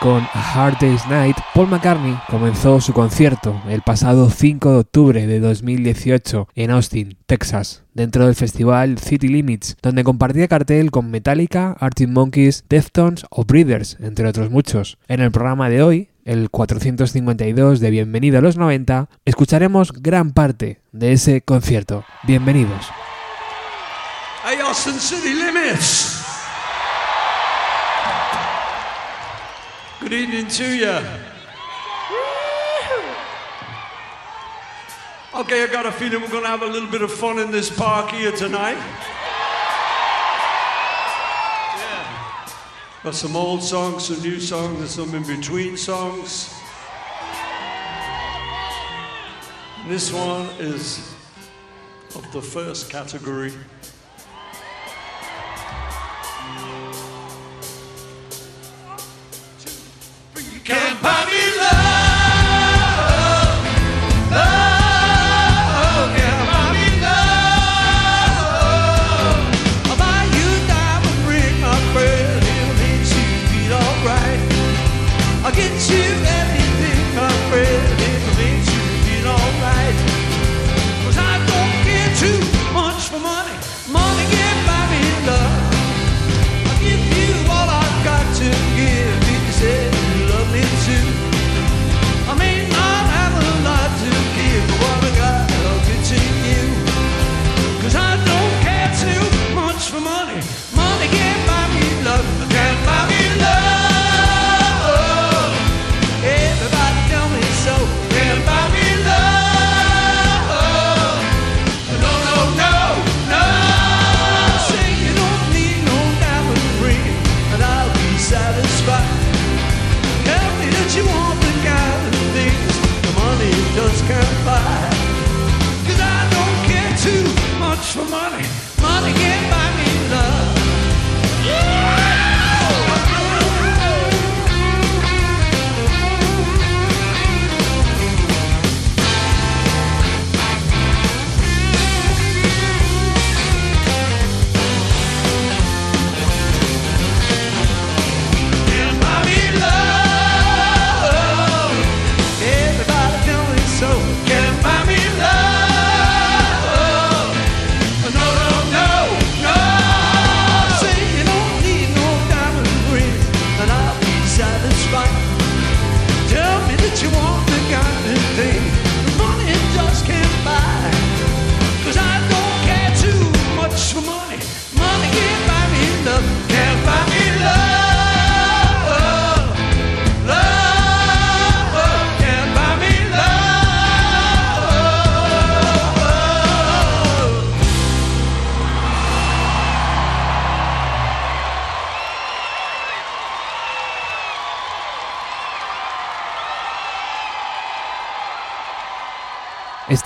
con A Hard Day's Night, Paul McCartney comenzó su concierto el pasado 5 de octubre de 2018 en Austin, Texas, dentro del festival City Limits, donde compartía cartel con Metallica, Arctic Monkeys, Deftones o Breeders, entre otros muchos. En el programa de hoy, el 452 de Bienvenido a los 90, escucharemos gran parte de ese concierto. Bienvenidos. Hey, Austin City Limits. Good evening to you. Okay, I got a feeling we're going to have a little bit of fun in this park here tonight. Yeah. Got some old songs, some new songs, and some in between songs. This one is of the first category.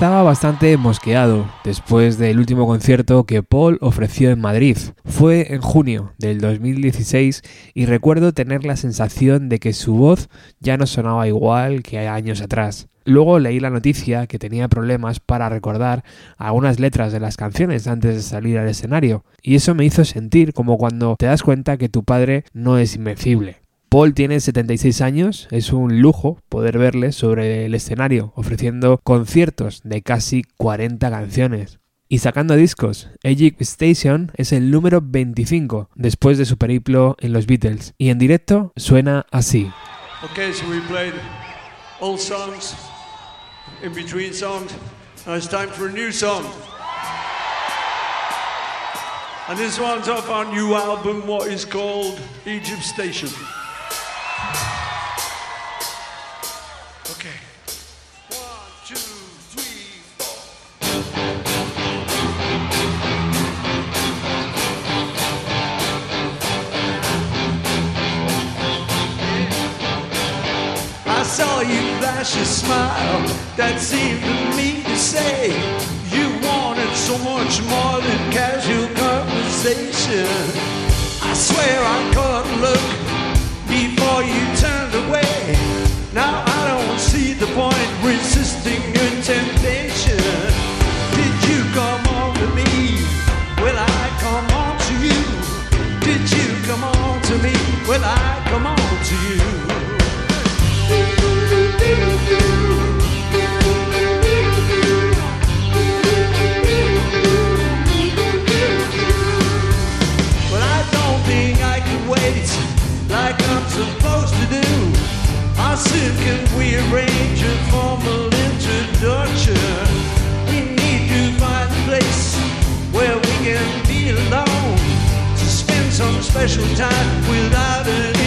estaba bastante mosqueado después del último concierto que Paul ofreció en Madrid. Fue en junio del 2016 y recuerdo tener la sensación de que su voz ya no sonaba igual que años atrás. Luego leí la noticia que tenía problemas para recordar algunas letras de las canciones antes de salir al escenario, y eso me hizo sentir como cuando te das cuenta que tu padre no es invencible. Paul tiene 76 años, es un lujo poder verle sobre el escenario ofreciendo conciertos de casi 40 canciones. Y sacando discos, Egypt Station es el número 25 después de su periplo en los Beatles y en directo suena así. Okay, so we played old songs, in between songs. Now it's time for a new song. And this one's off our new album, what is called Egypt Station. Okay. One, two, three, four. I saw you flash a smile that seemed to me to say you wanted so much more than casual conversation. I swear I caught a look before you turned away. Now. I resisting and tempting. special time without an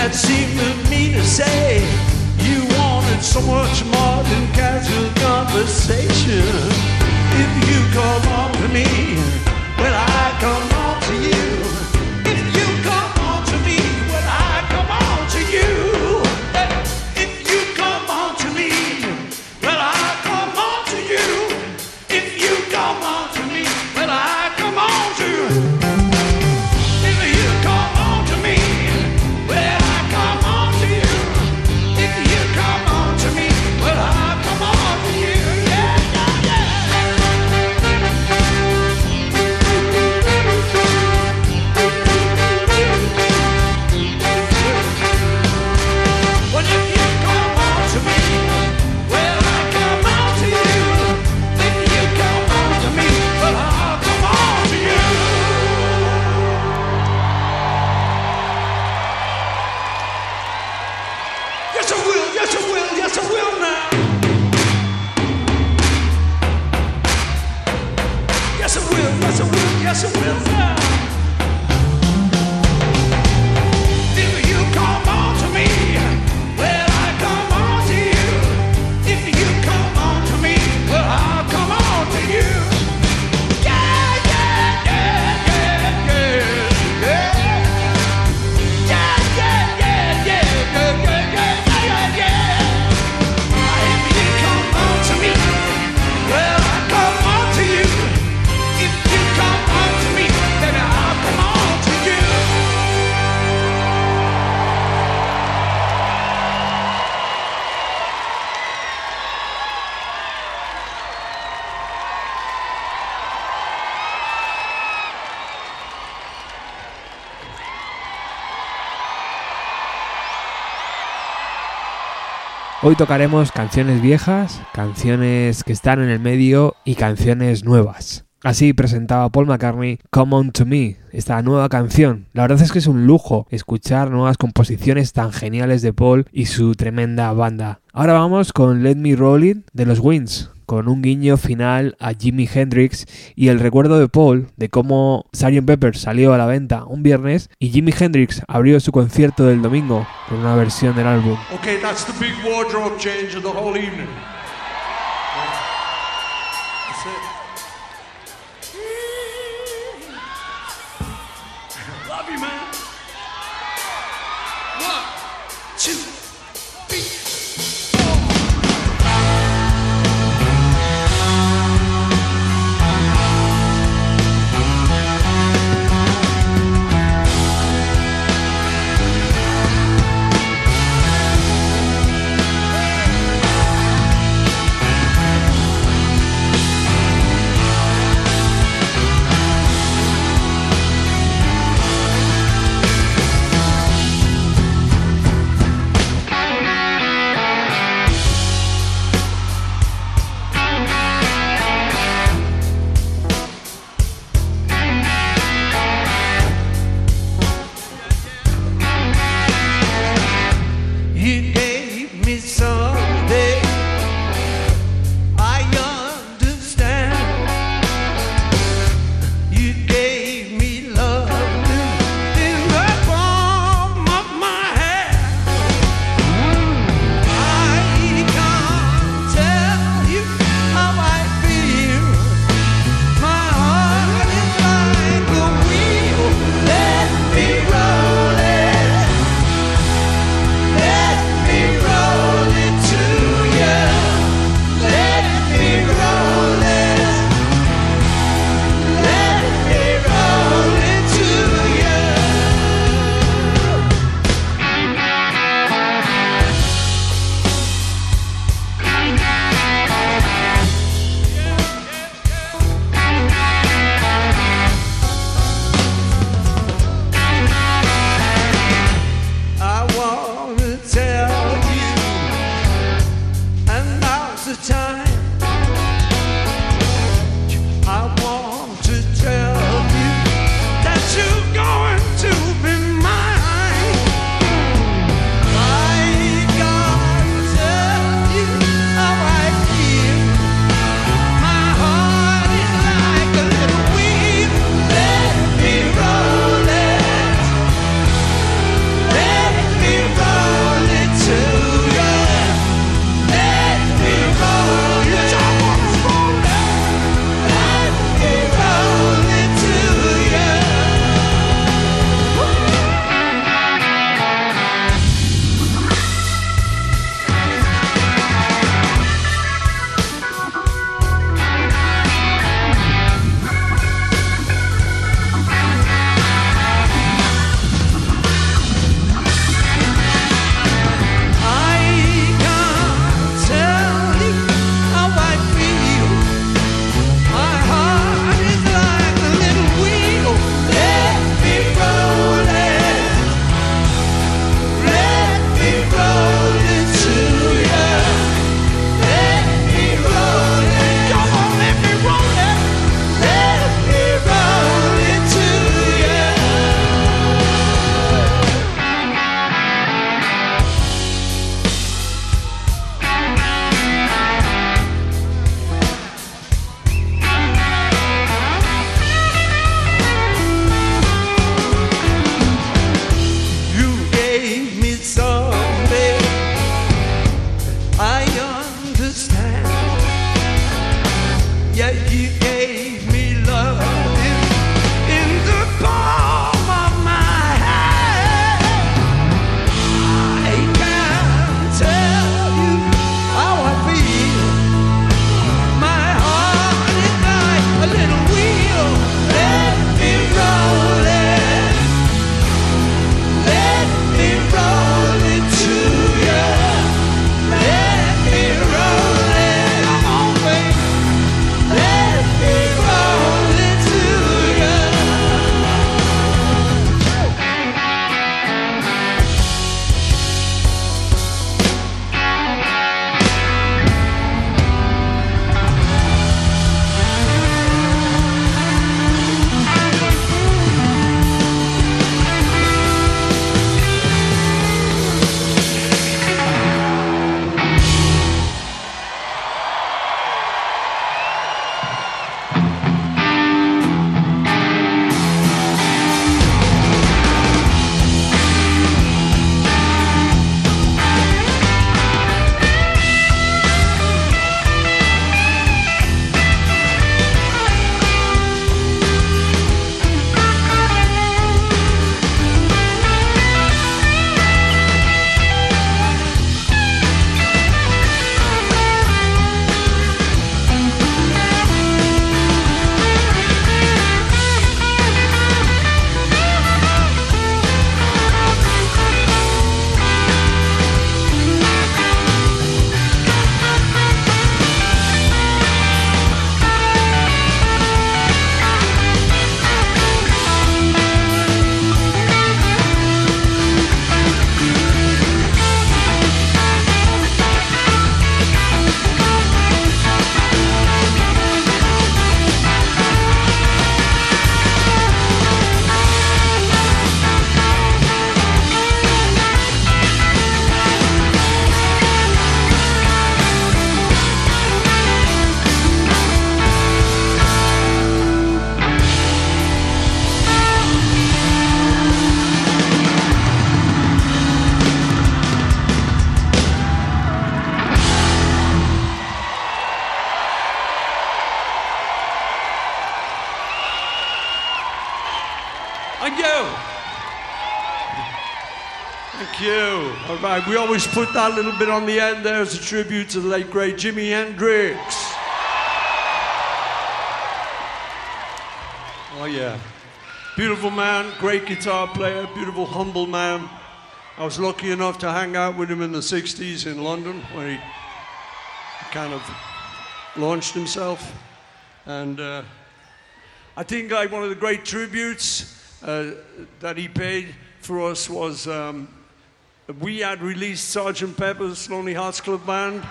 that seemed to me to say you wanted so much more than casual conversation. If you come up to me, well, I come up to you. Hoy tocaremos canciones viejas, canciones que están en el medio y canciones nuevas. Así presentaba Paul McCartney Come On To Me, esta nueva canción. La verdad es que es un lujo escuchar nuevas composiciones tan geniales de Paul y su tremenda banda. Ahora vamos con Let Me Roll It de los Wings, con un guiño final a Jimi Hendrix y el recuerdo de Paul de cómo Sgt. Pepper salió a la venta un viernes y Jimi Hendrix abrió su concierto del domingo con una versión del álbum. Okay, that's the big wardrobe change of the whole evening. Always put that little bit on the end there as a tribute to the late great Jimi Hendrix. Oh yeah. Beautiful man, great guitar player, beautiful, humble man. I was lucky enough to hang out with him in the 60s in London where he kind of launched himself. And uh, I think like one of the great tributes uh, that he paid for us was um, we had released Sergeant Pepper's Lonely Hearts Club Band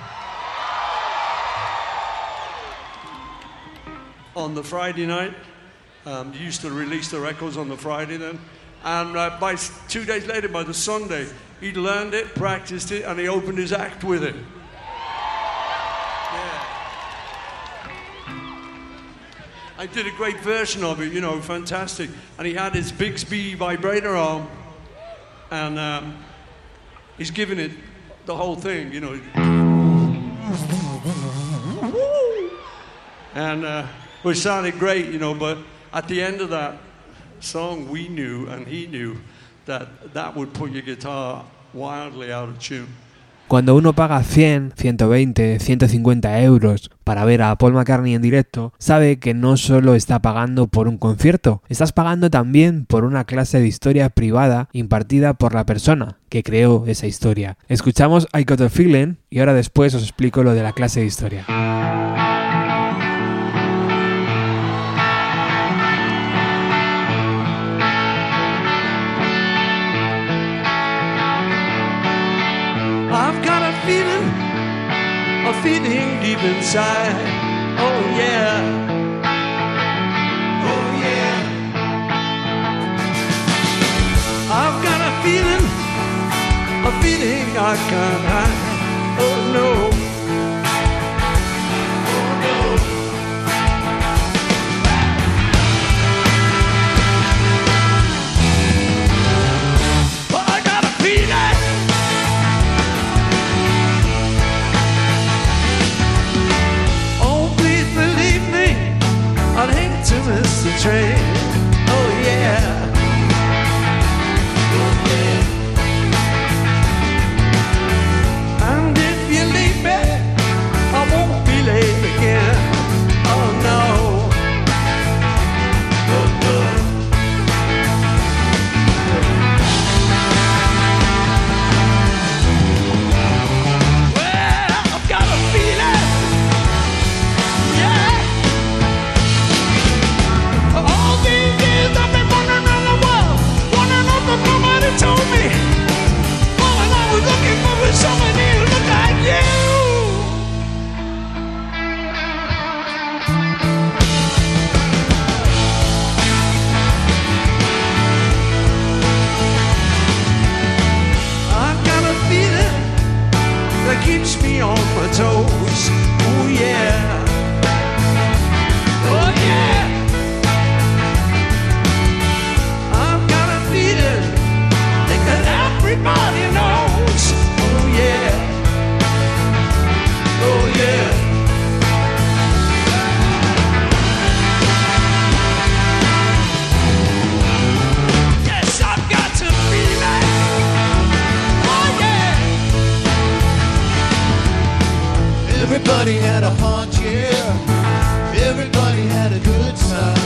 on the Friday night. Um, used to release the records on the Friday then. And uh, by two days later, by the Sunday, he'd learned it, practiced it, and he opened his act with it. I did a great version of it, you know, fantastic. And he had his Bigsby vibrator on, and um, he's giving it the whole thing, you know. And uh, which sounded great, you know, but at the end of that song, we knew, and he knew, that that would put your guitar wildly out of tune. Cuando uno paga 100, 120, 150 euros para ver a Paul McCartney en directo, sabe que no solo está pagando por un concierto, estás pagando también por una clase de historia privada impartida por la persona que creó esa historia. Escuchamos I Got a Feeling y ahora después os explico lo de la clase de historia. A feeling deep inside. Oh yeah. Oh yeah. I've got a feeling, a feeling I can't hide. Oh no. Train. Everybody knows. Oh yeah. Oh yeah. Yes, I've got to feel it. Oh yeah. Everybody had a hard year. Everybody had a good time.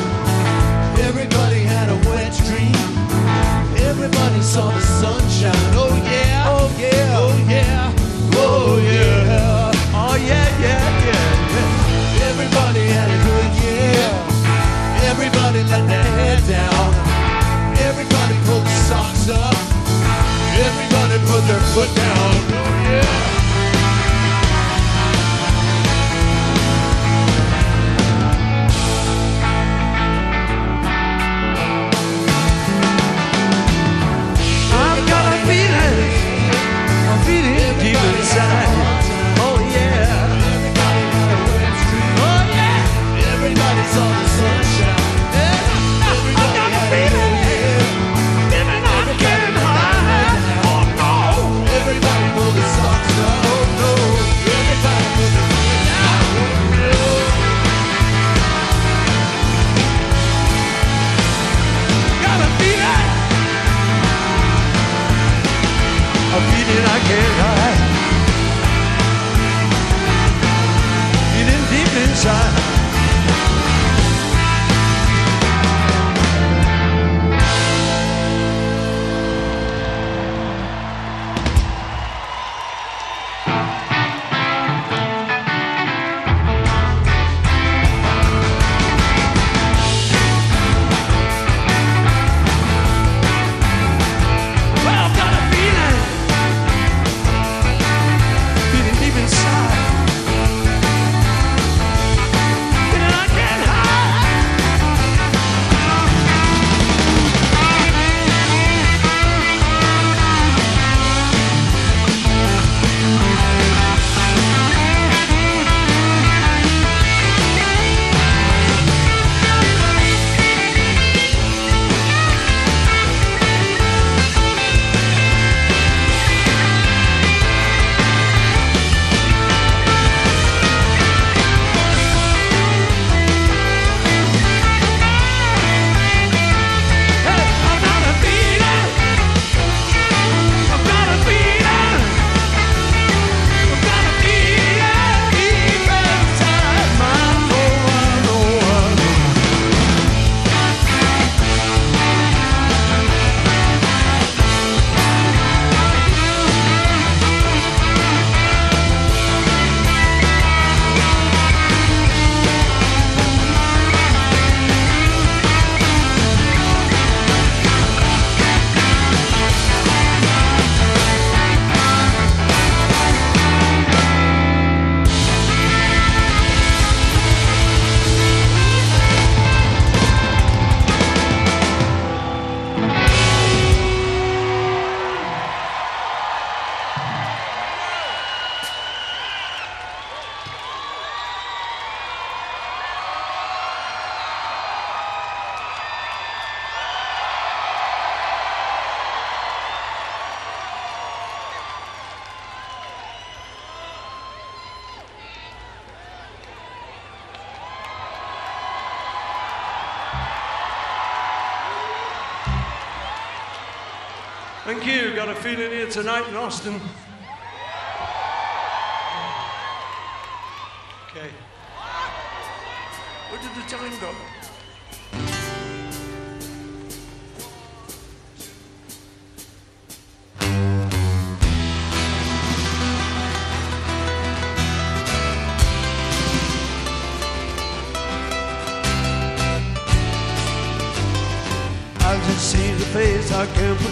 Thank you. Got a feeling here tonight in Austin. Okay. Where did the time go?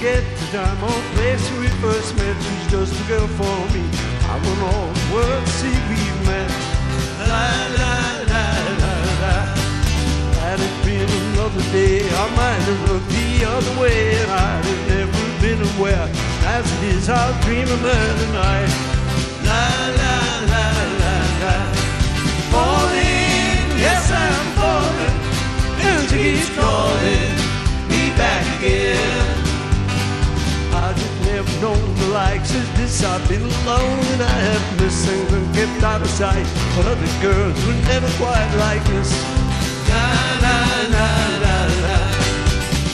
Forget the time or place we first met. She's just a girl for me. I want all the world see we've met. La la la la la. Had it been another day, I might have looked the other way, and I'd have never been aware. As it is, I'll dream of her tonight. La la la la la. Falling, yes I'm falling, she keeps calling likes of this. I've been alone and I have missed things and kept out of sight. But other girls were never quite like this. La la la la la.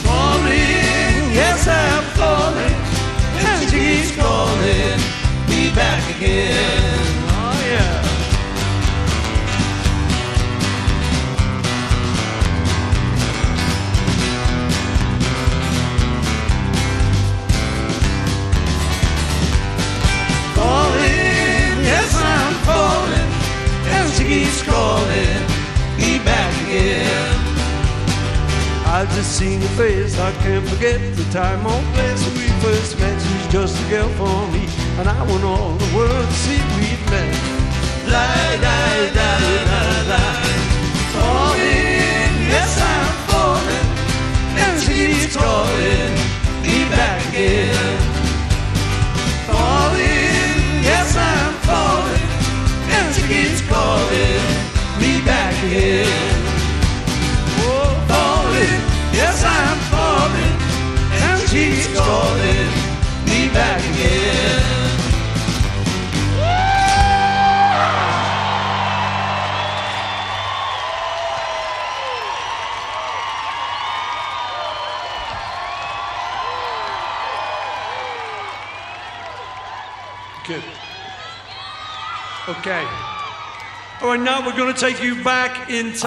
Falling, yes I'm falling, and she keeps calling me back again. I just seen your face, I can't forget the time or place we first met. She's just a girl for me, and I want all the world to see we've met. La la la la la, falling, yes I'm falling, and she keeps calling me back again falling, yes I'm falling, and she keeps calling me back again.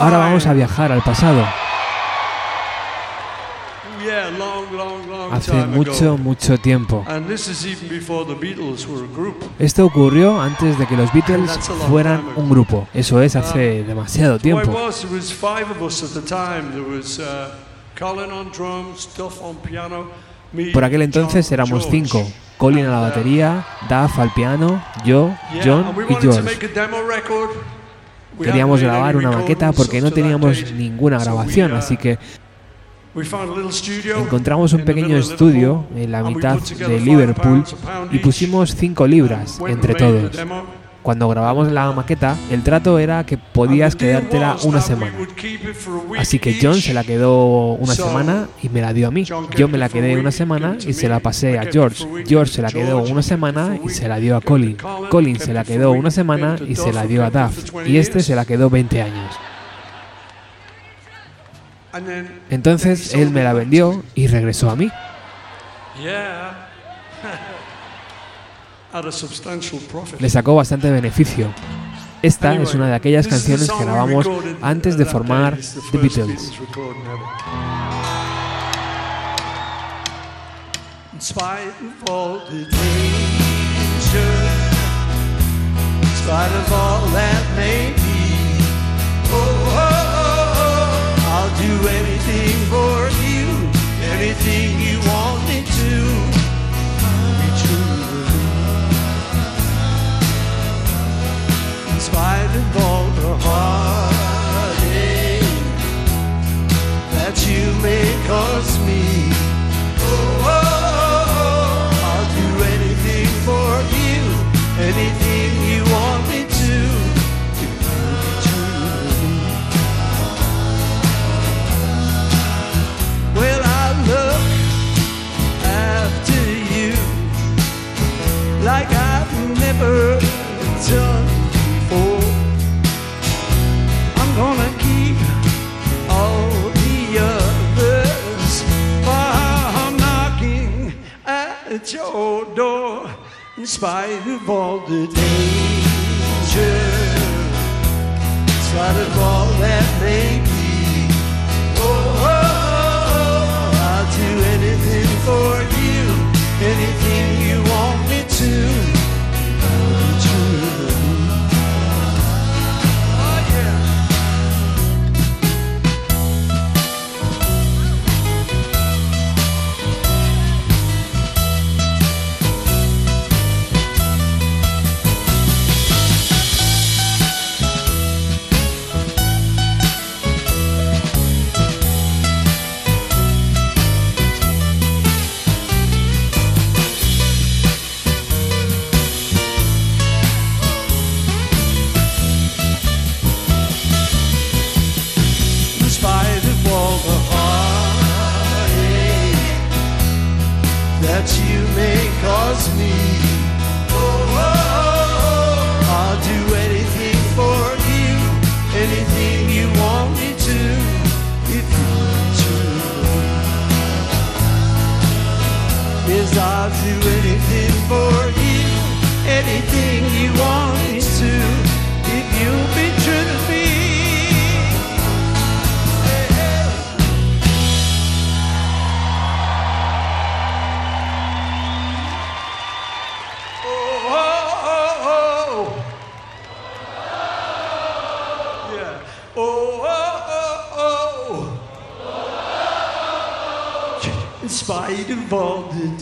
Ahora vamos a viajar al pasado. Hace mucho, mucho tiempo. Esto ocurrió antes de que los Beatles fueran un grupo. Eso es, hace demasiado tiempo. Por aquel entonces éramos cinco. Colin a la batería, Duff al piano, yo, John y George. Queríamos grabar una maqueta porque no teníamos ninguna grabación, así que Encontramos un pequeño estudio en la mitad de Liverpool y pusimos cinco libras entre todos. Demo. Cuando grabamos la maqueta, el trato era que podías And the deal quedártela was una that we semana. would keep it for a week Así que John each. se la quedó una So, semana y me la dio a mí. John kept Yo me it la for a quedé week, una semana gave it to y se la me. pasé I a kept it George. for a week, George se la George quedó kept it una for a semana week, y se la dio a gave it to Colin. Colin, Colin kept se la it for a quedó week, una semana gave it to y se Duff, la who dio a kept it Duff. for 20 Y este years. se la quedó 20 años. And then- Entonces then he él sold me it la back to vendió me. y regresó a mí. Le sacó bastante beneficio. Esta es una de aquellas canciones que grabamos antes de formar The Beatles. You of all the heartache that you may cause me. Oh, oh, oh, I'll do anything for you, anything you want me to. be true. Well, I look after you like I've never done your door in spite of all the danger, in spite of all that may be. Oh, oh, oh, oh, I'll do anything for you, anything you cause me. Spite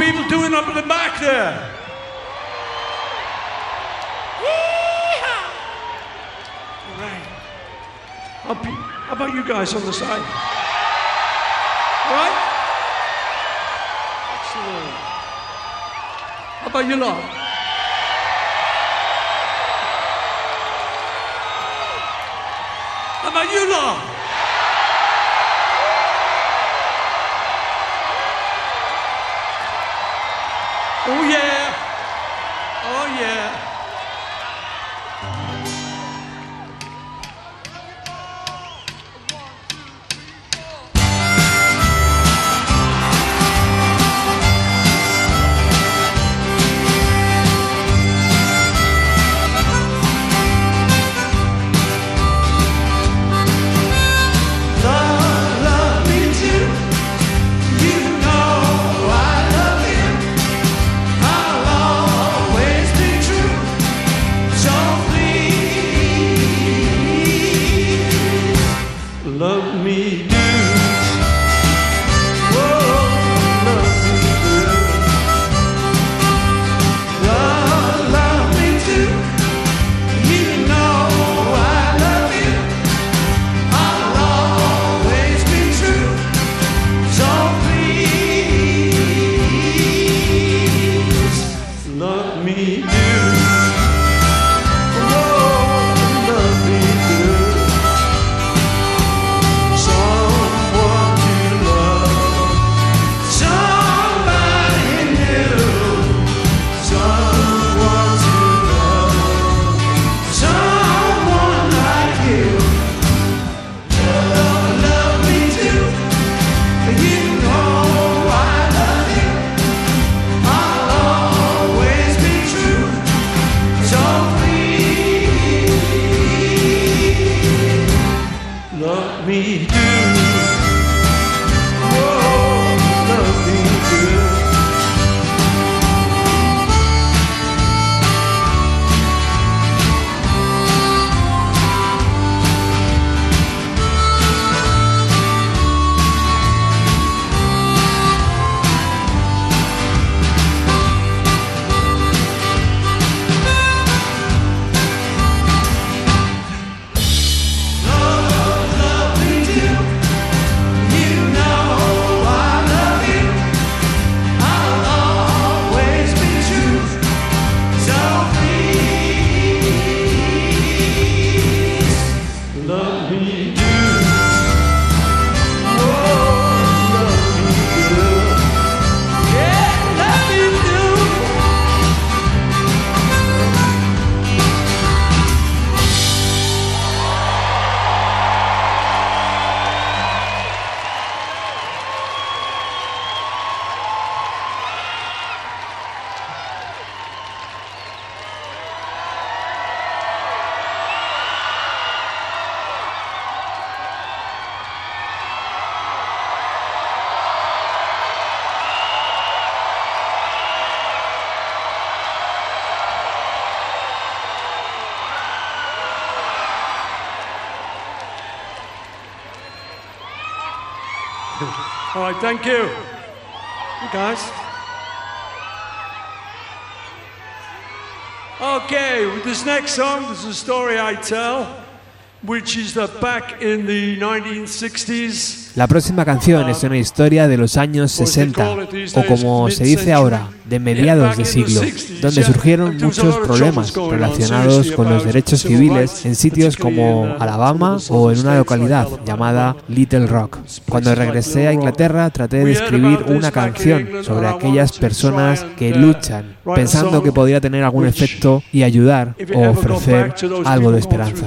people doing up at the back there? All right. Be, how about you guys on the side? Right? Excellent. How about you lot? How about you lot? Oh yeah! Thank you. You guys. Okay, with this next song, there's a story I tell, which is that back in the 1960s, La próxima canción es una historia de los años 60, o como se dice ahora, de mediados de siglo, donde surgieron muchos problemas relacionados con los derechos civiles en sitios como Alabama o en una localidad llamada Little Rock. Cuando regresé a Inglaterra traté de escribir una canción sobre aquellas personas que luchan, pensando que podría tener algún efecto y ayudar o ofrecer algo de esperanza.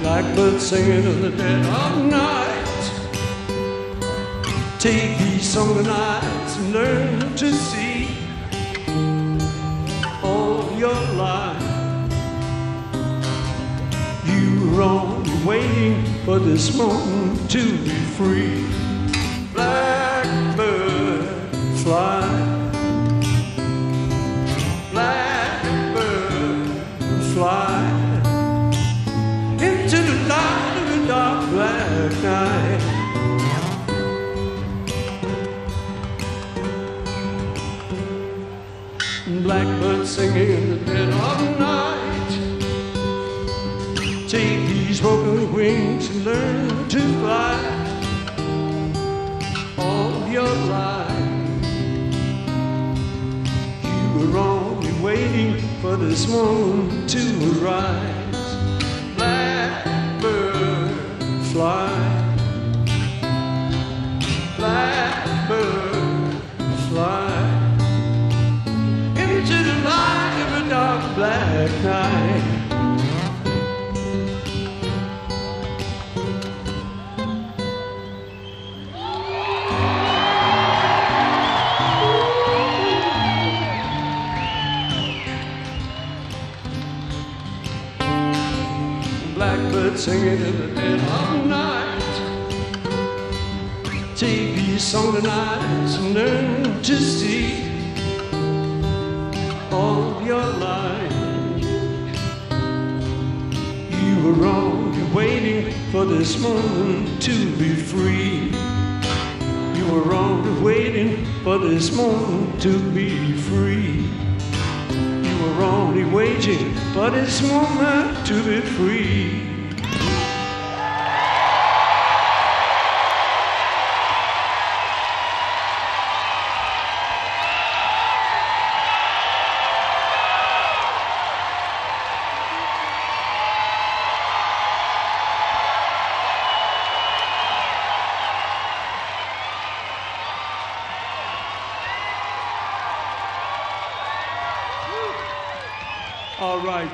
Blackbird singing in the dead of night. Take these summer nights and learn to see all your life. You were only waiting for this moment to be free. Blackbird, learn to fly all your life. You were only waiting for this moment to arise. Blackbird, fly. Blackbird, fly into the light of a dark black night. Blackbird singing in the dead of night. Take these song nights and learn to see all of your life. You were only waiting for this moment to be free. You were only waiting for this moment to be free. You were only waiting for this moment to be free.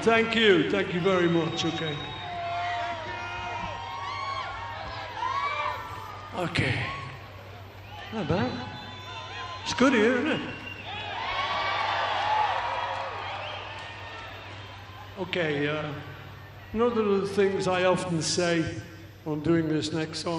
Thank you. Thank you very much. Okay. Okay. Not bad. It's good here, isn't it? Okay, uh, one of the things I often say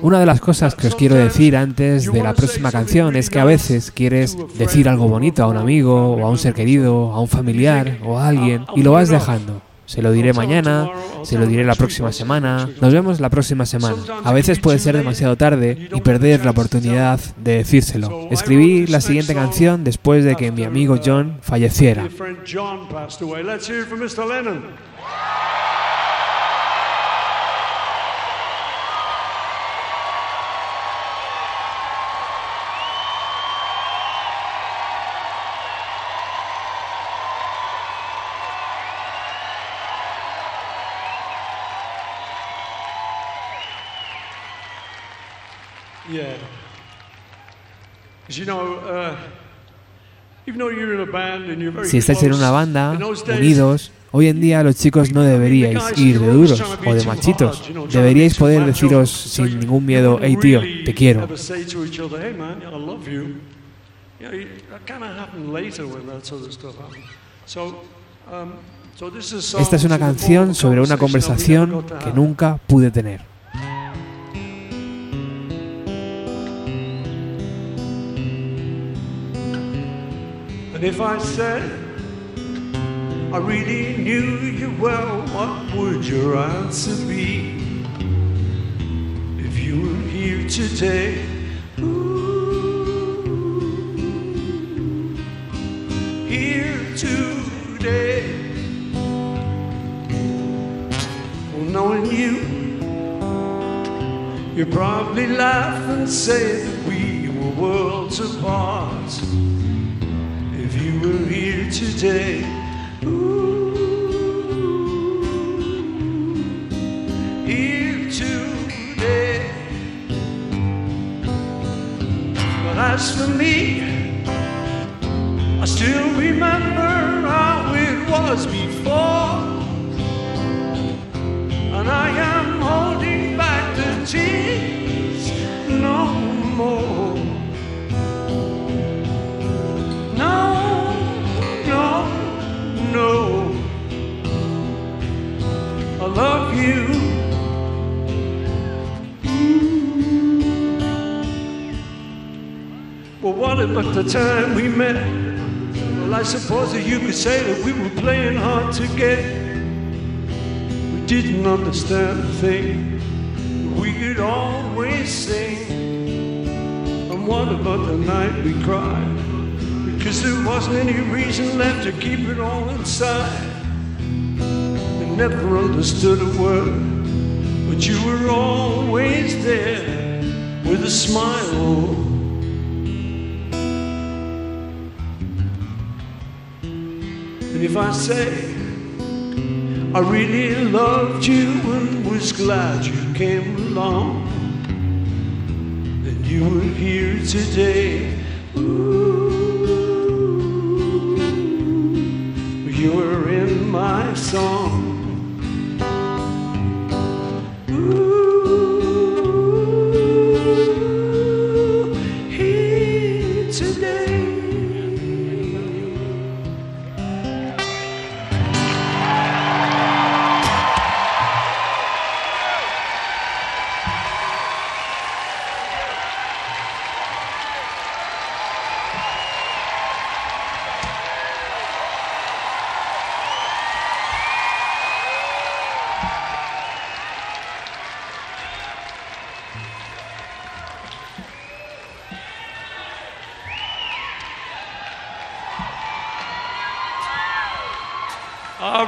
Una de las cosas que os quiero decir antes de la próxima canción es que a veces quieres decir algo bonito a un amigo o a un ser querido, a un familiar o a alguien y lo vas dejando. Se lo diré mañana, se lo diré la próxima semana, nos vemos la próxima semana. A veces puede ser demasiado tarde y perder la oportunidad de decírselo. Escribí la siguiente canción después de que mi amigo John falleciera. Si estáis en una banda, unidos, hoy en día los chicos no deberíais ir de duros o de machitos. Deberíais poder deciros sin ningún miedo, hey tío, te quiero. Esta es una canción sobre una conversación que nunca pude tener. And if I said I really knew you well, what would your answer be? If you were here today, ooh, here today, well, knowing you, you'd probably laugh and say that we were worlds apart if you were here today. Ooh, here today. But as for me, I still remember how it was before. And I Well, what about the time we met? Well, I suppose that you could say that we were playing hard to get. We didn't understand a thing. We could always sing. And what about the night we cried? Because there wasn't any reason left to keep it all inside. I never understood a word, but you were always there with a smile. If I say I really loved you and was glad you came along, then you were here today. Ooh, you were in my song.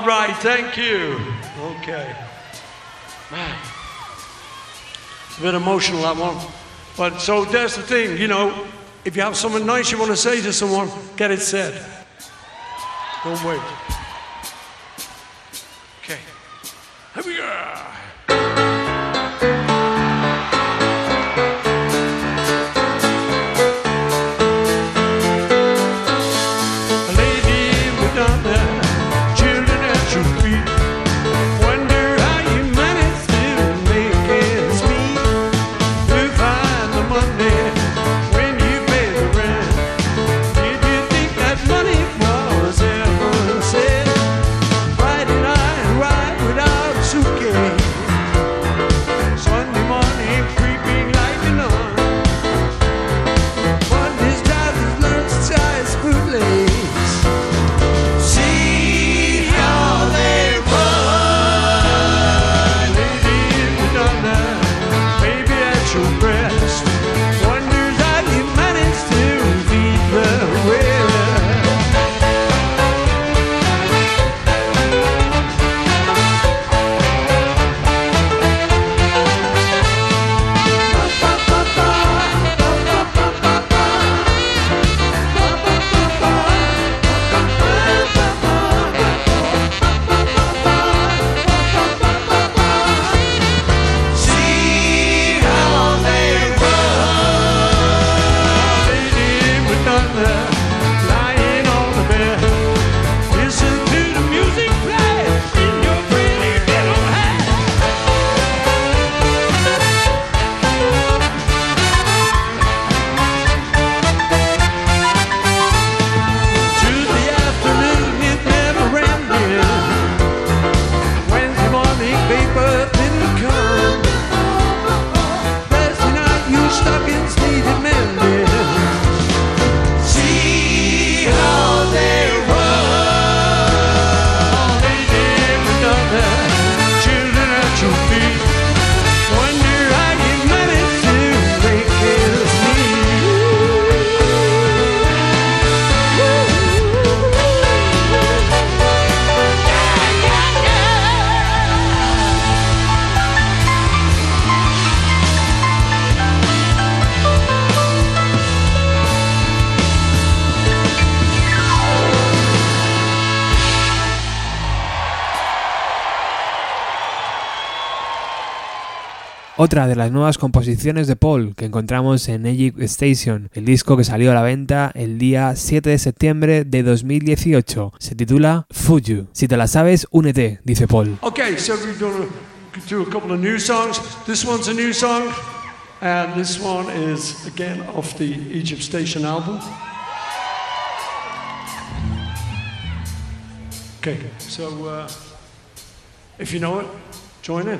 All right, thank you. Okay. Man. It's a bit emotional, that one. But so that's the thing, you know, if you have something nice you want to say to someone, get it said. Don't wait. Otra de las nuevas composiciones de Paul que encontramos en Egypt Station, el disco que salió a la venta el día 7 de septiembre de 2018. Se titula Fuju. Si te la sabes, únete, dice Paul. Okay, so we're to do a couple of new songs. This one's a new song, and this one is again off the Egypt Station album. Okay, so uh, if you know it, join in,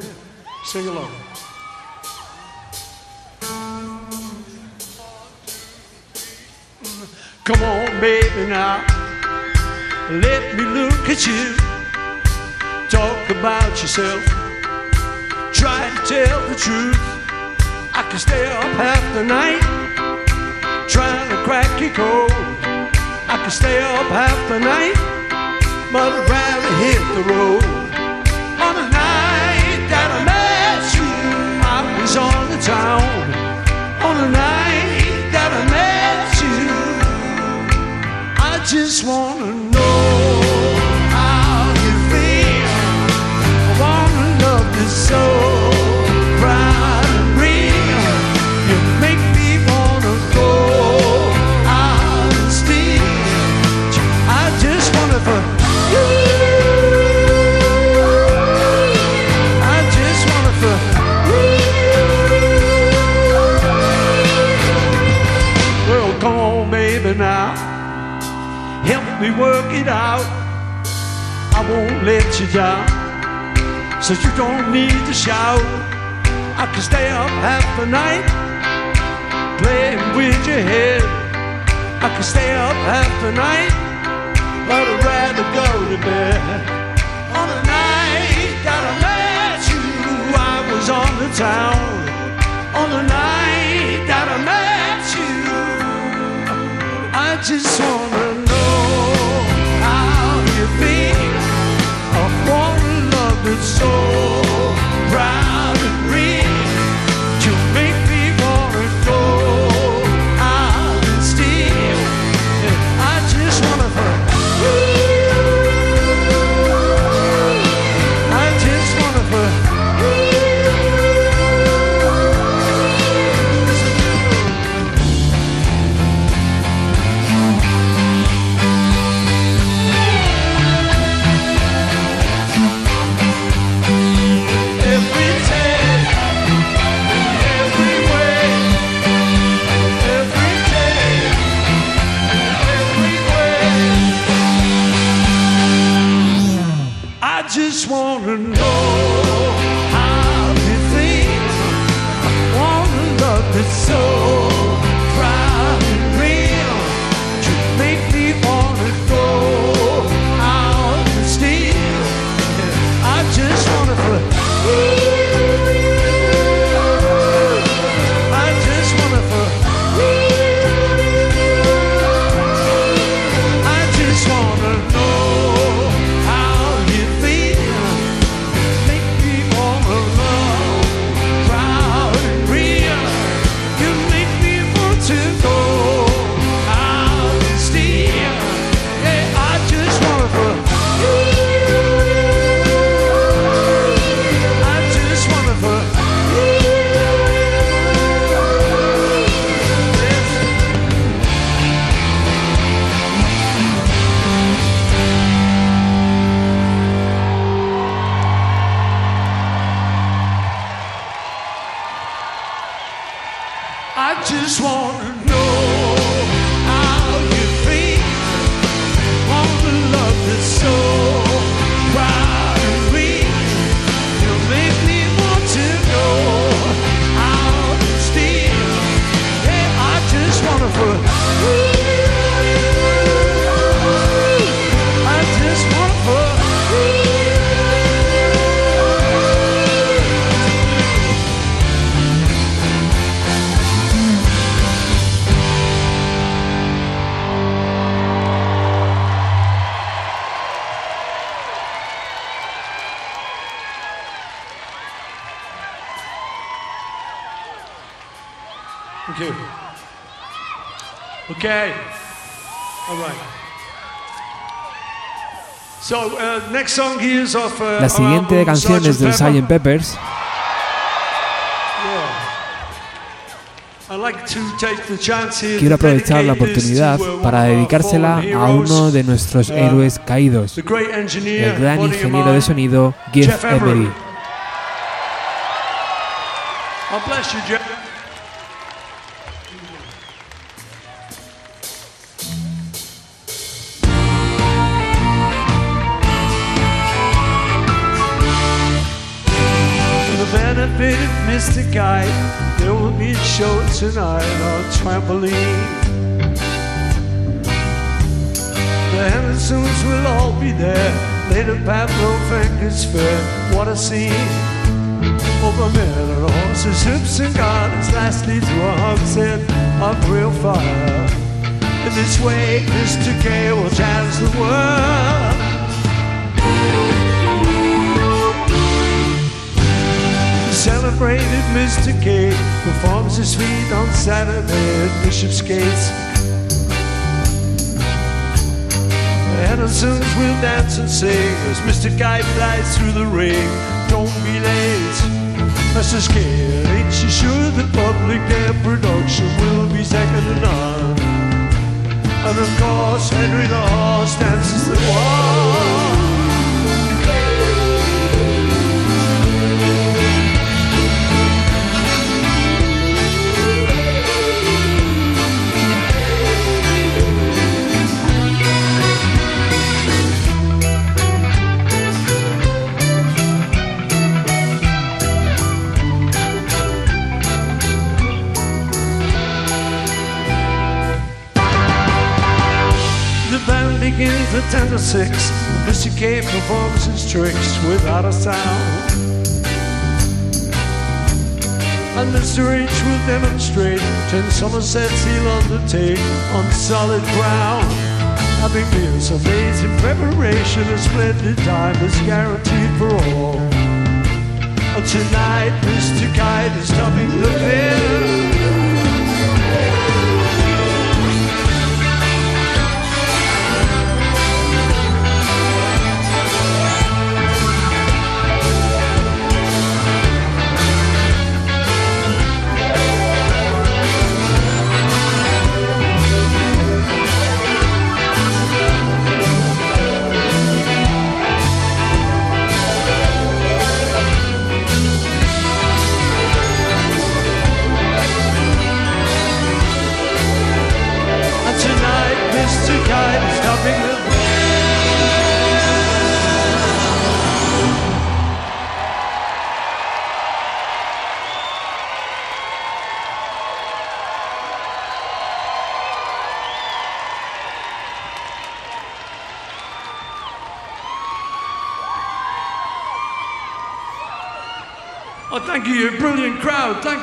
sing along. Come on, baby, now. Let me look at you. Talk about yourself. Try to tell the truth. I can stay up half the night trying to crack your code. I can stay up half the night, but I'd rather hit the road. On the night that I met you, I was on the town. On the night just wanna know out. I won't let you down. So you don't need to shout. I can stay up half the night playing with your head. I can stay up half the night, but I'd rather go to bed. On the night that I met you, I was on the town. On the night that I met you, I just wanna proud La our siguiente canción es del Sgt. Pepper. Sgt. Peppers Quiero aprovechar la oportunidad para dedicársela a uno de nuestros héroes caídos, el gran ingeniero de sonido Jeff Emery. And. What a scene! Over men and horses, hoops and gardens. Lastly, to a hogshead of real fire. In this way, Mr. K will challenge the world. celebrated Mr. K performs his feat on Saturday at Bishopsgate. The Will dance and sing as Mr. Kite flies through the ring. Don't be late, Mr. K. Ain't you sure the public air production will be second to none? And of course, Henry at 10 to 6. Mr. K performs his tricks without a sound. And Mr. H will demonstrate 10 Somersets he'll undertake on solid ground. Some days in preparation, a splendid time is guaranteed for all. And tonight, Mr. Kite is topping the bill.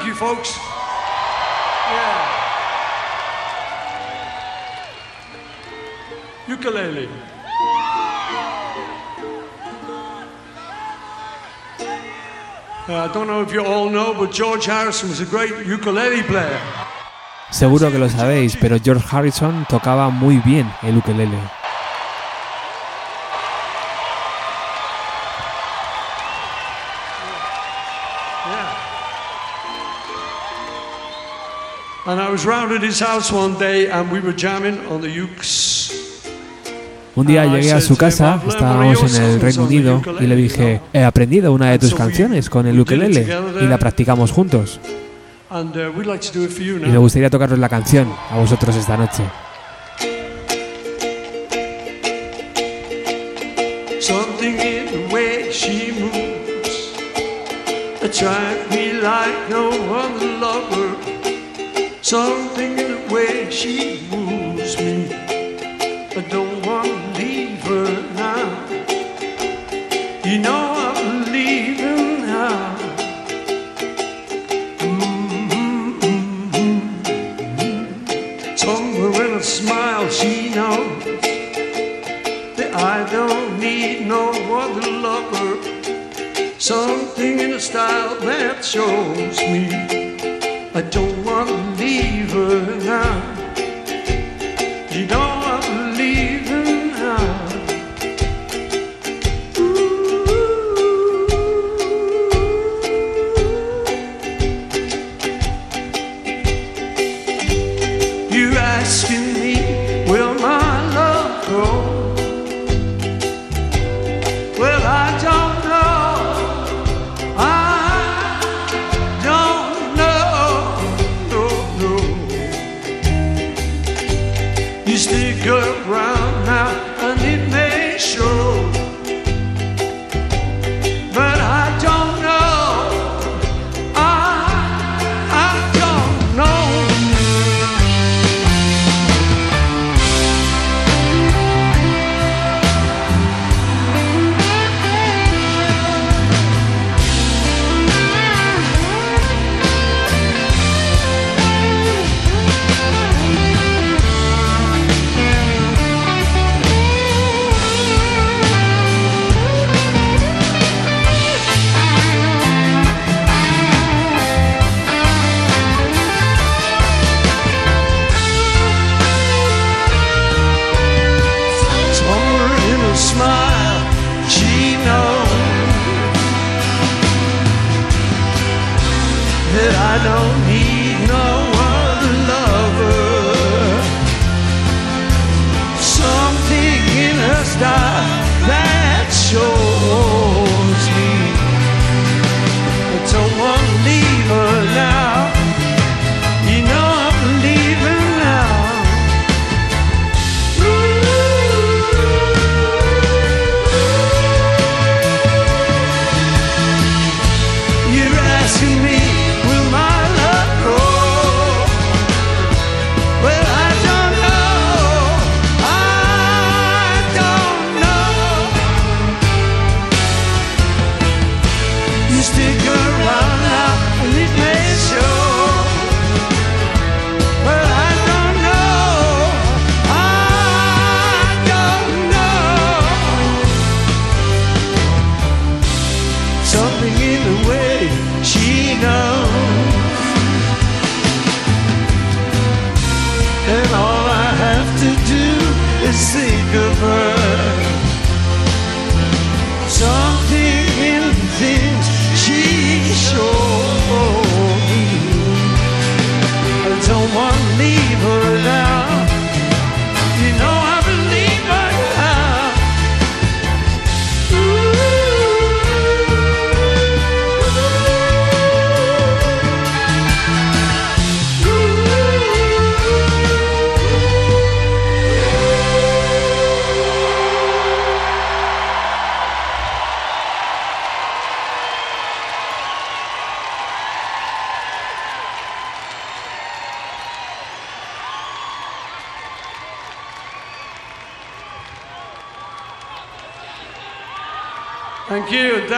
You, folks. Yeah. Ukulele. Uh, I don't know if you all know, but George Harrison was a great ukulele player. Seguro que lo sabéis, pero George Harrison tocaba muy bien el ukelele. And I was round at his house one day and we were jamming on the ukes. Un día llegué a su casa, estábamos en el Reino Unido, y le dije, he aprendido una de tus canciones con el ukelele y la practicamos juntos. Y me gustaría tocaros la canción a vosotros esta noche. Something in the way she moves me. I don't want to leave her now. You know. Mm-hmm. In a smile, she knows that I don't need no other lover. Something in the style that shows me I don't want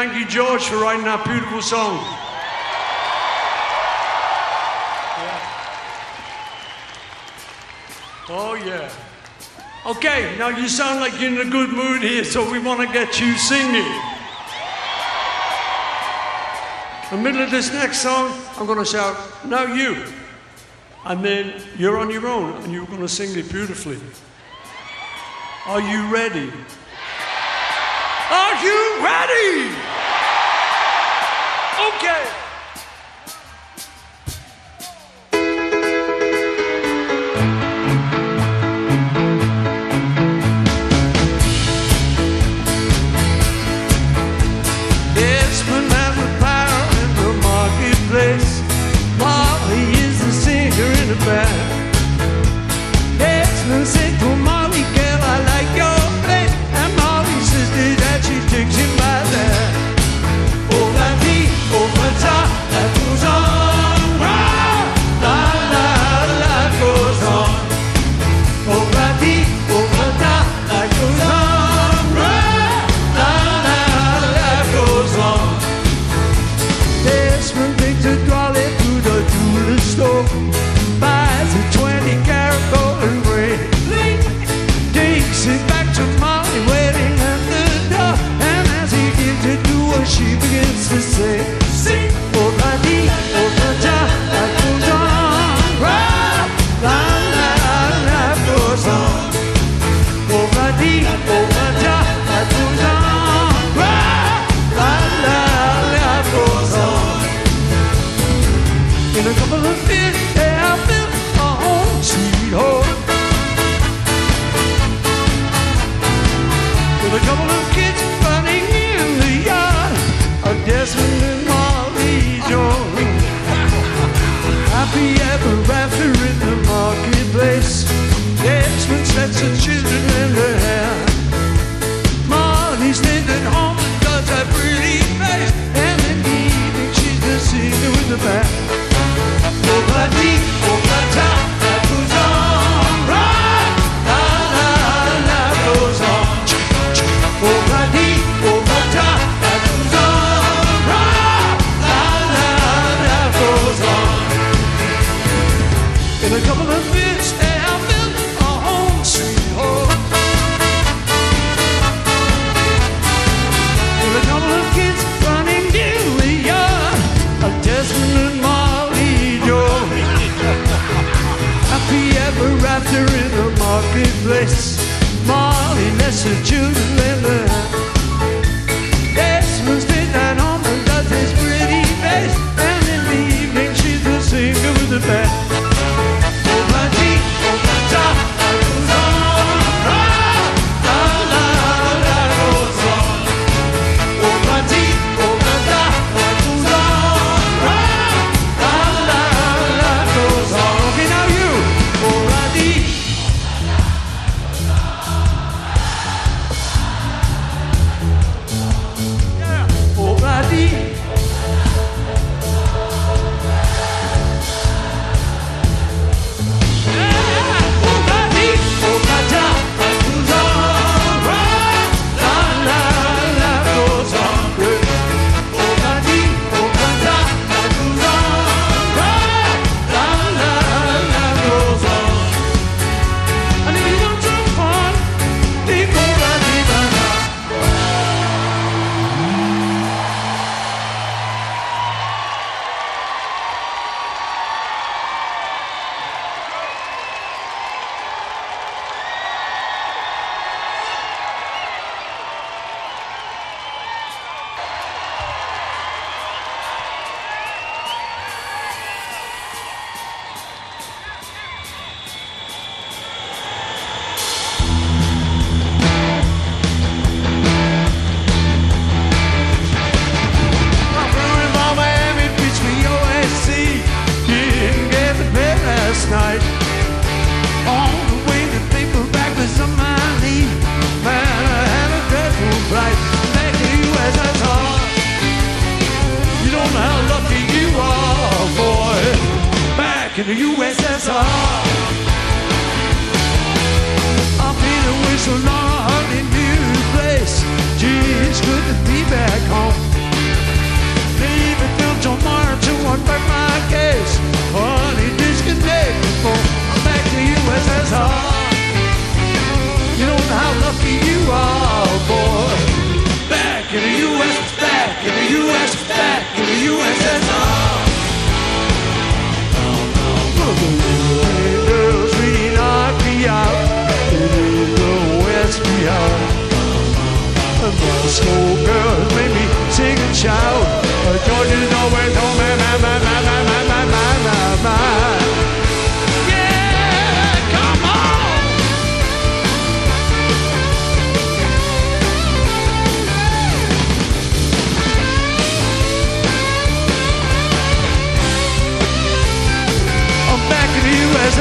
thank you, George, for writing that beautiful song. Yeah. Oh, yeah. Okay, now you sound like you're in a good mood here, so we want to get you singing. In the middle of this next song, I'm going to shout, Now you. And then you're on your own and you're going to sing it beautifully. Are you ready? Are you ready? Michael.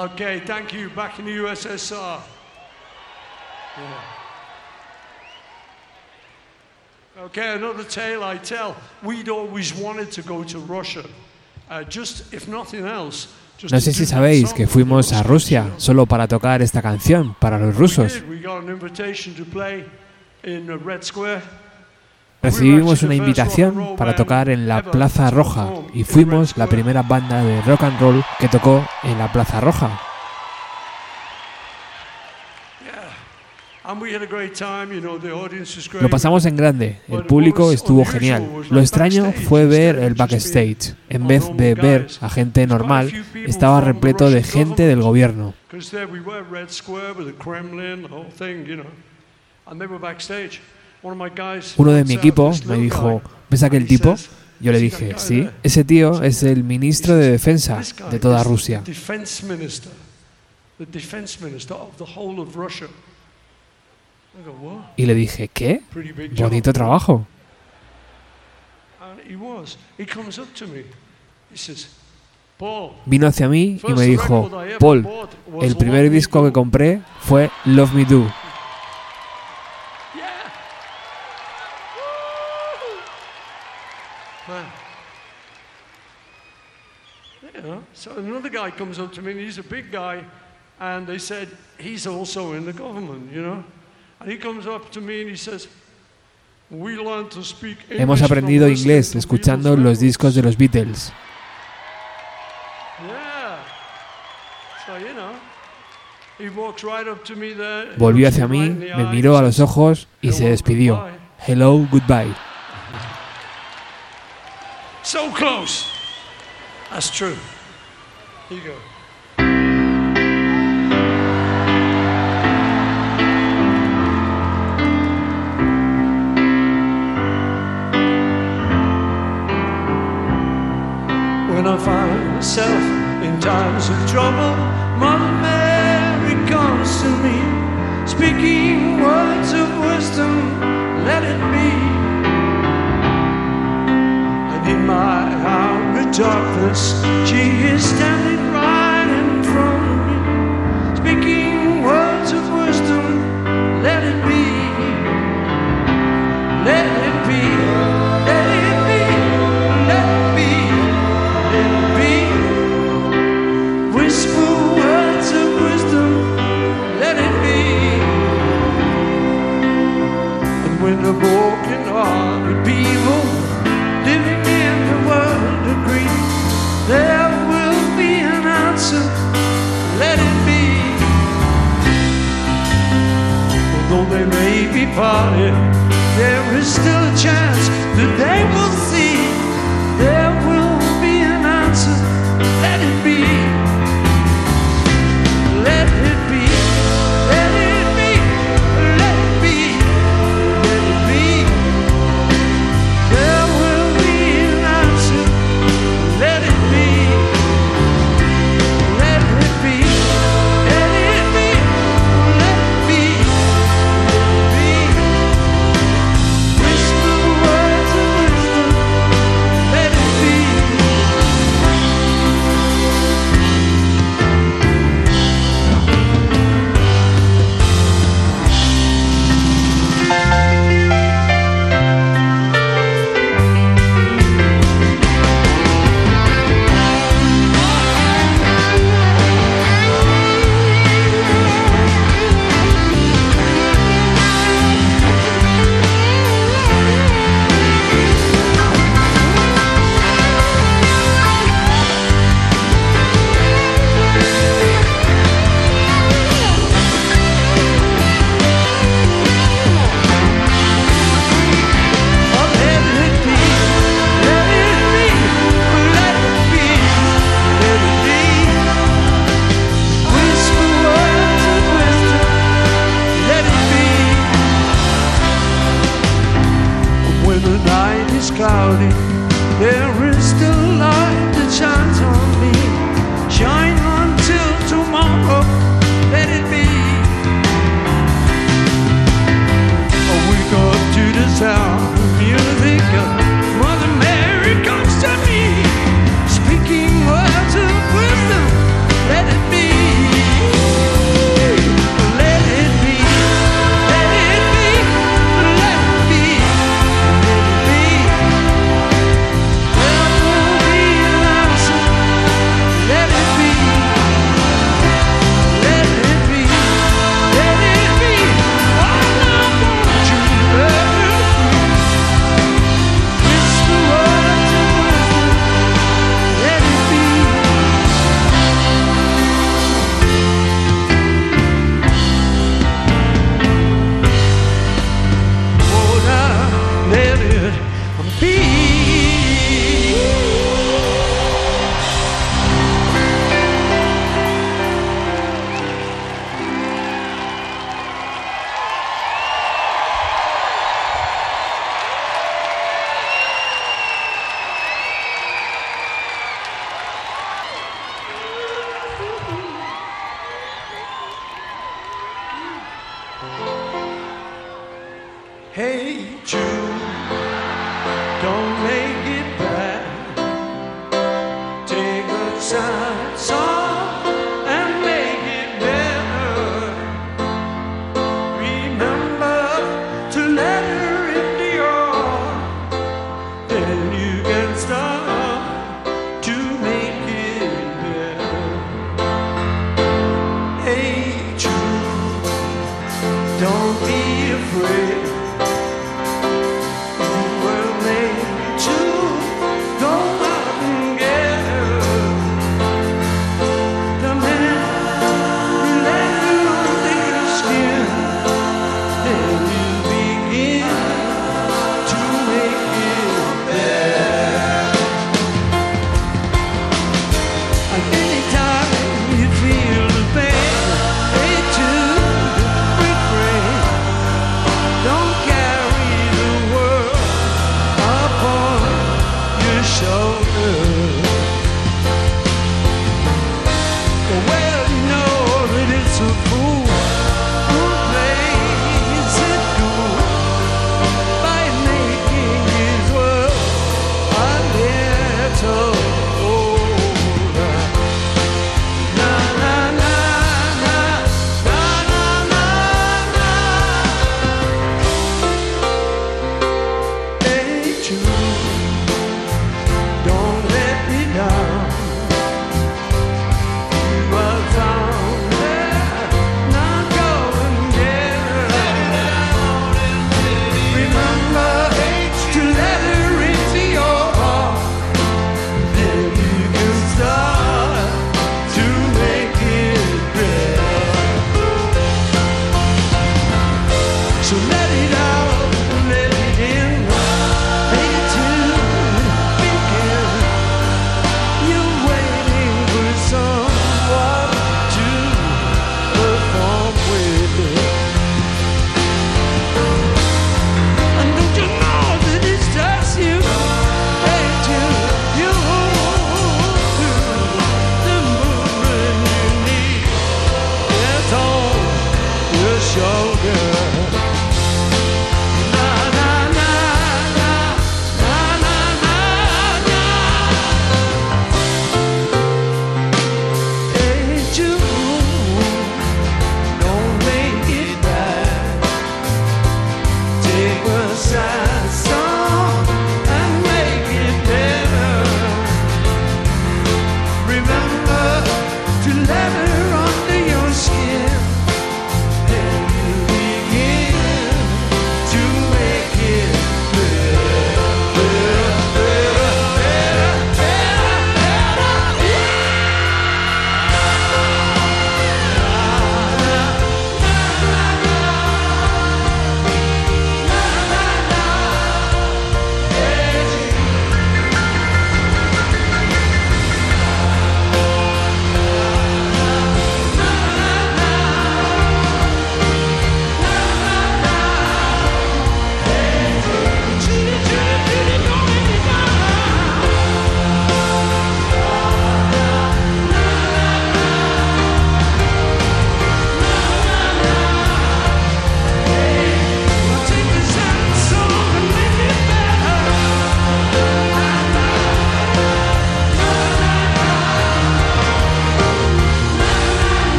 Okay, thank you. Back in the USSR. Yeah. Okay, another tale I tell. We'd always wanted to go to Russia. Uh, just, if nothing else, just No to sé si sabéis que fuimos the a Rusia solo para tocar esta canción para los We rusos. Recibimos una invitación para tocar en la Plaza Roja y fuimos la primera banda de rock and roll que tocó en la Plaza Roja. Lo pasamos en grande, el público estuvo genial. Lo extraño fue ver el backstage. En vez de ver a gente normal, estaba repleto de gente del gobierno uno de mi equipo me dijo, ¿ves aquel tipo? Yo le dije, sí, ese tío es el ministro de Defensa de toda Rusia. Y le dije, ¿qué? Bonito trabajo. Vino hacia mí y me dijo, Paul, el primer disco que compré fue Love Me Do so another guy comes up to me, and he's a big guy, and they said he's also in the government, you know. And he comes up to me and he says, "We learned to speak English Hemos aprendido inglés escuchando los records." discos de los Beatles. Yeah. So you know, he walks right up to me there. he Volvió hacia mí, me miró a los ojos y se "Hello, despidió. goodbye." Hello, goodbye. So close. That's true. Here you go. When I find myself in times of trouble, Mother Mary comes to me, speaking words of wisdom, let it be. And in my hour of darkness, she is standing right in front of me, speaking words of wisdom, let it be. Let it be, let it be, let it be, let it be. Whisper words of wisdom, let it be. And when the broken hearted They may be parted, there is still a chance that they will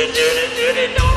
do do do do do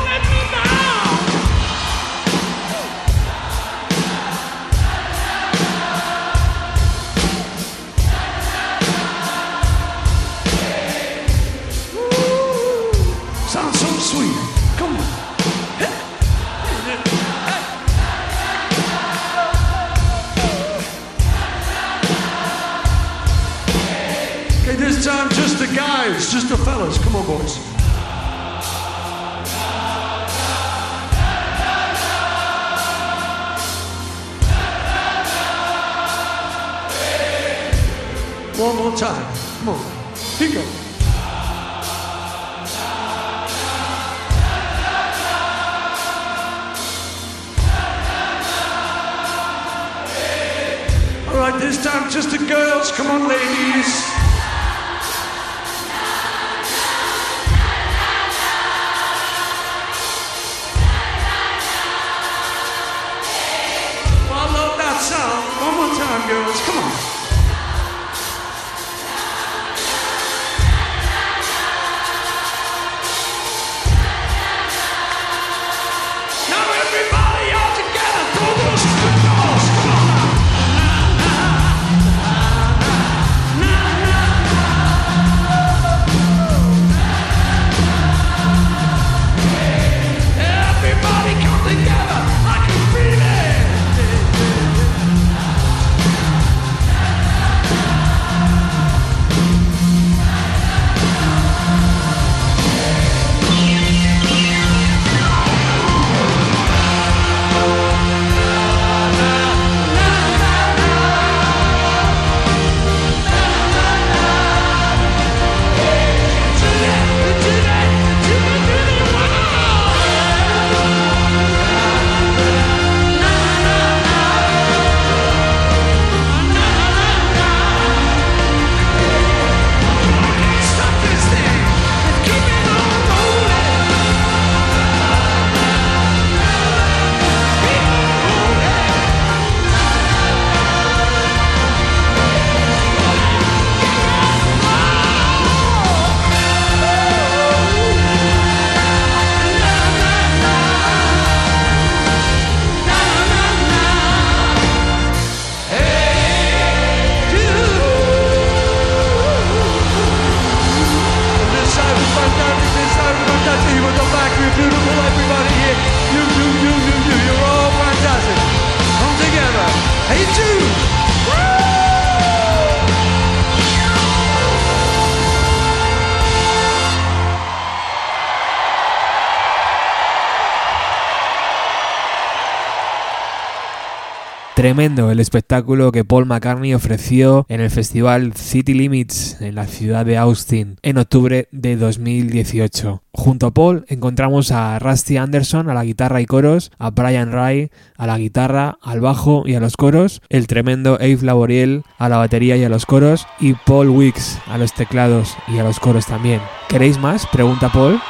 Tremendo el espectáculo que Paul McCartney ofreció en el festival City Limits en la ciudad de Austin en octubre de 2018. Junto a Paul encontramos a Rusty Anderson a la guitarra y coros, a Brian Ray a la guitarra, al bajo y a los coros, el tremendo Abe Laboriel a la batería y a los coros y Paul Wicks a los teclados y a los coros también. ¿Queréis más? Pregunta Paul.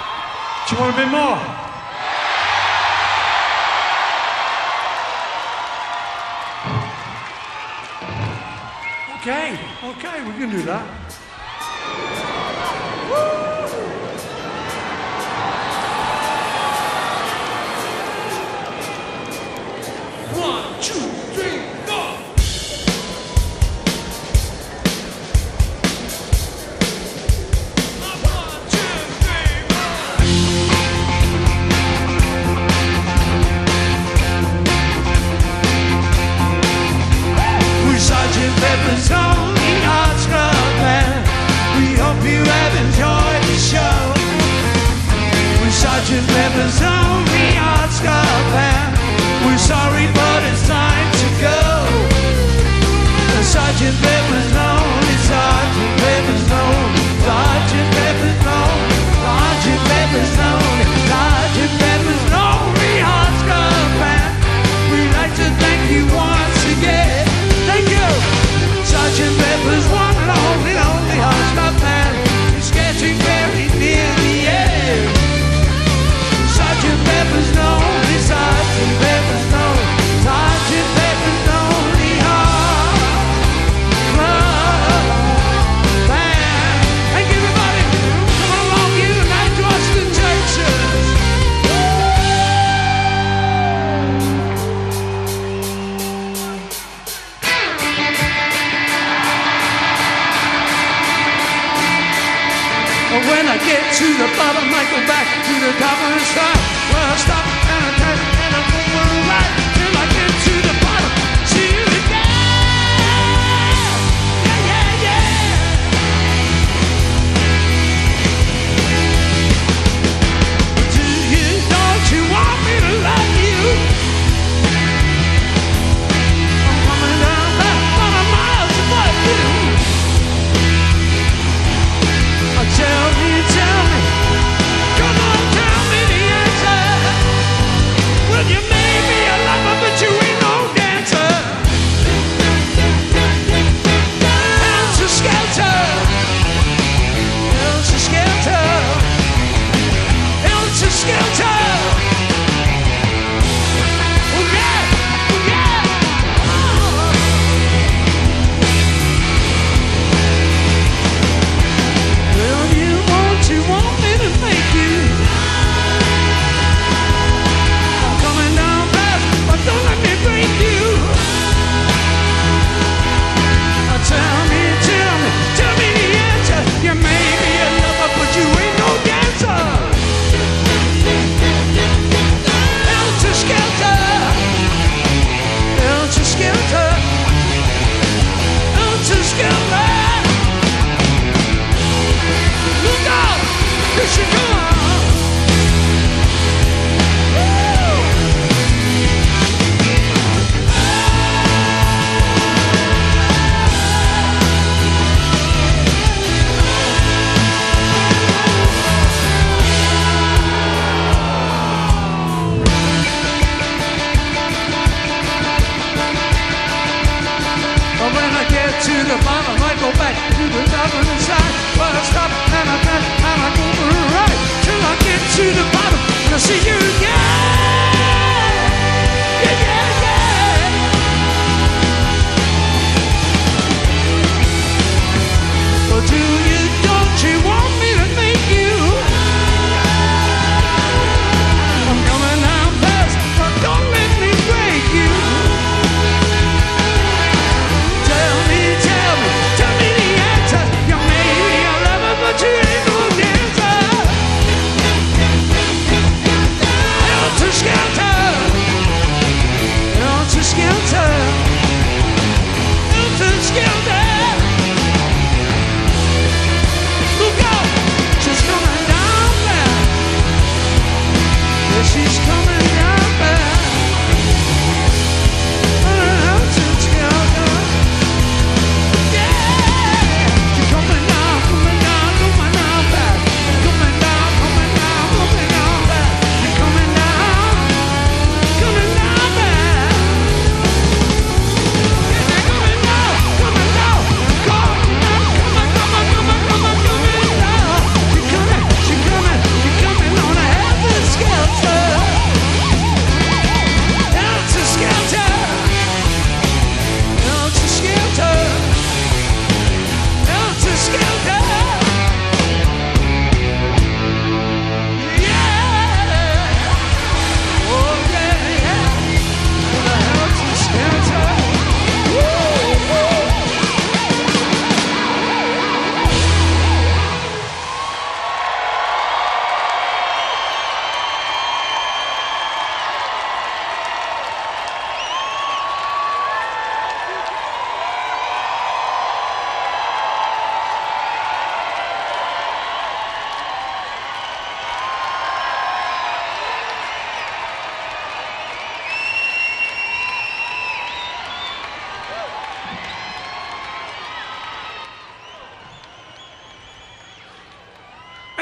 Four. We're Sergeant Pepper's Lonely Sergeant Pepper's Hearts Club Band. We're sorry, but it's time to go. Sergeant Pepper's Lonely, Sergeant Pepper's Lonely, Sergeant Pepper's Lonely, Sergeant Pepper's Lonely, Sergeant Pepper's Lonely Club Band. We'd like to thank you once again. Thank you. Sergeant Pepper's to the bottom, I go back to the top of the sky. Well, stop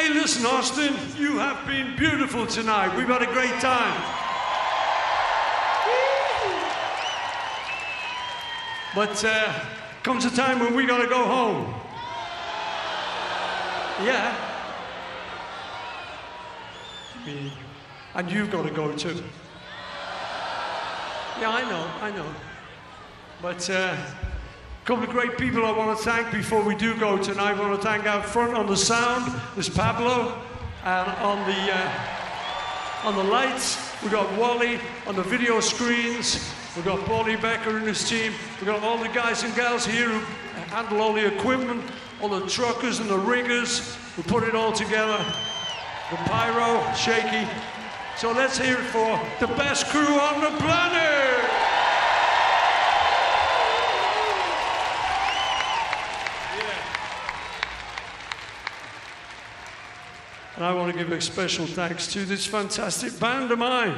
Hey, listen, Austin, you have been beautiful tonight. We've had a great time. But uh, comes a time when we gotta go home. Yeah. Me. And you've got to go too. Yeah, I know, I know. But uh, couple of great people I want to thank before we do go tonight. I want to thank out front on the sound, there's Pablo, and on the uh, on the lights we got Wally. On the video screens we got Paulie Becker and his team. We got all the guys and gals here who handle all the equipment, all the truckers and the riggers who put it all together. The pyro, shaky. So let's hear it for the best crew on the planet. And I want to give a special thanks to this fantastic band of mine.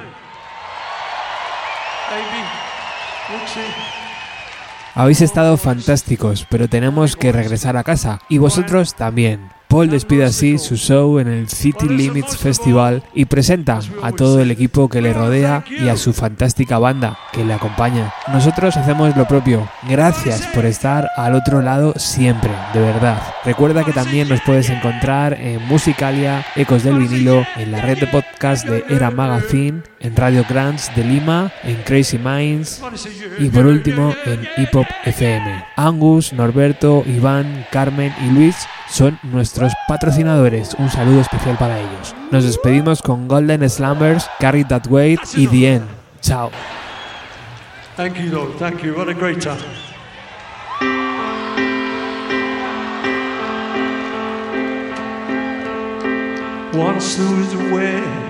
Habéis estado fantásticos, pero tenemos que regresar a casa. Y vosotros también. Paul despide así su show en el City Limits Festival y presenta a todo el equipo que le rodea y a su fantástica banda que le acompaña. Nosotros hacemos lo propio. Gracias por estar al otro lado siempre, de verdad. Recuerda que también nos puedes encontrar en Musicalia, Ecos del Vinilo, en la red de podcast de Era Magazine, en Radio Grants de Lima, en Crazy Minds y por último en Hip Hop FM. Angus, Norberto, Iván, Carmen y Luis son nuestros patrocinadores. Un saludo especial para ellos. Nos despedimos con Golden Slumbers, Carry That Weight y The End. Chao. Thank you, Lord. Thank you. What a great time. Once was a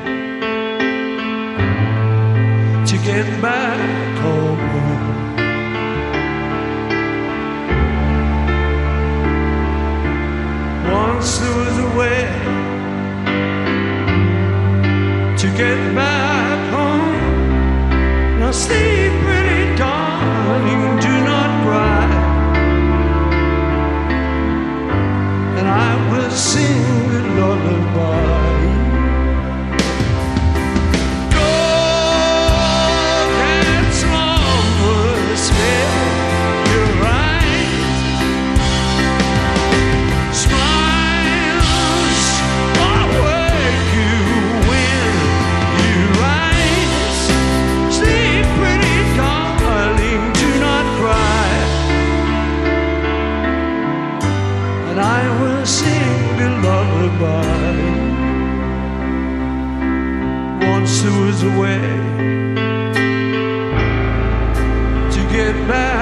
get back home. Once there was a way to get back home. Now sleep, pretty darling, do not cry. And I will sing a lullaby. Once there was a way to get back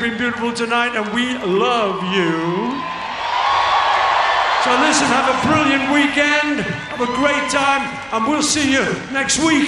you've been beautiful tonight and we love you. So listen, have a brilliant weekend, have a great time, and we'll see you next week.